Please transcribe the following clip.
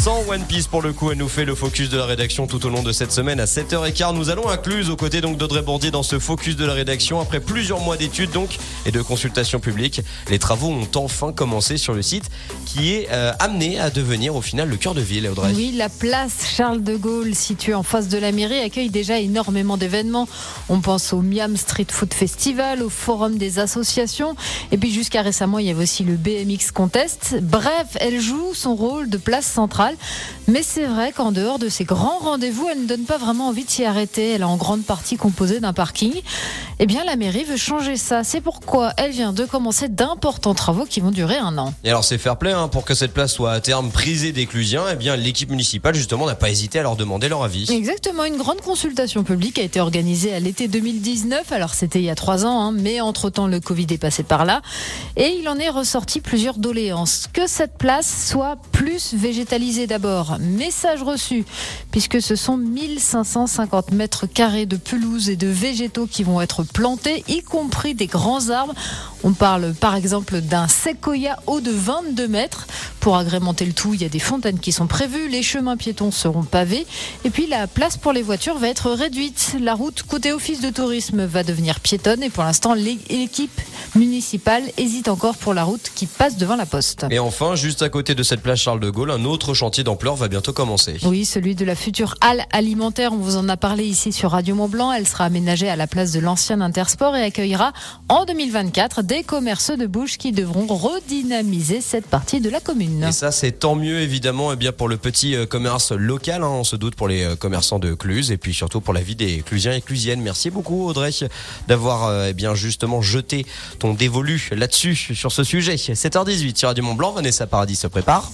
Sans One Piece pour le coup, elle nous fait le focus de la rédaction tout au long de cette semaine à 7h15. Nous allons incluse aux côtés donc d'Audrey Bourdier dans ce focus de la rédaction après plusieurs mois d'études donc et de consultations publiques. Les travaux ont enfin commencé sur le site qui est euh, amené à devenir au final le cœur de ville, Audrey. Oui, la place Charles de Gaulle, située en face de la mairie, accueille déjà énormément d'événements. On pense au Miam Street Food Festival, au Forum des associations, et puis jusqu'à récemment, il y avait aussi le BMX Contest. Bref, elle joue son rôle de place centrale mais c'est vrai qu'en dehors de ces grands rendez-vous, elle ne donne pas vraiment envie de s'y arrêter. Elle est en grande partie composée d'un parking. Eh bien, la mairie veut changer ça. C'est pourquoi elle vient de commencer d'importants travaux qui vont durer un an. Et alors, c'est fair play, hein, pour que cette place soit à terme prisée des Clusiens, eh bien, l'équipe municipale, justement, n'a pas hésité à leur demander leur avis. Exactement. Une grande consultation publique a été organisée à l'été 2019. Alors, c'était il y a trois ans, hein, mais entre-temps, le Covid est passé par là. Et il en est ressorti plusieurs doléances. Que cette place soit plus végétalisée d'abord. Message reçu, puisque ce sont 1550 mètres carrés de pelouse et de végétaux qui vont être plantés, y compris des grands arbres. On parle par exemple d'un séquoia haut de 22 mètres. Pour agrémenter le tout, il y a des fontaines qui sont prévues, les chemins piétons seront pavés, et puis la place pour les voitures va être réduite. La route côté office de tourisme va devenir piétonne, et pour l'instant, l'équipe municipale hésite encore pour la route qui passe devant la poste. Et enfin, juste à côté de cette place Charles de Gaulle, un autre chantier d'ampleur va bientôt commencer. Oui, celui de la future halle alimentaire. On vous en a parlé ici sur Radio Mont Blanc. Elle sera aménagée à la place de l'ancien Intersport et accueillera en 2024 des commerces de bouche qui devront redynamiser cette partie de la commune. Et ça, c'est tant mieux évidemment, eh bien pour le petit euh, commerce local. Hein, on se doute pour les euh, commerçants de Cluse et puis surtout pour la vie des Clusiens et Clusiennes. Merci beaucoup Audrey d'avoir euh, eh bien justement jeté ton dévolu là-dessus sur ce sujet. 7h18 sur Radio Mont Blanc. Vanessa Paradis se se prépare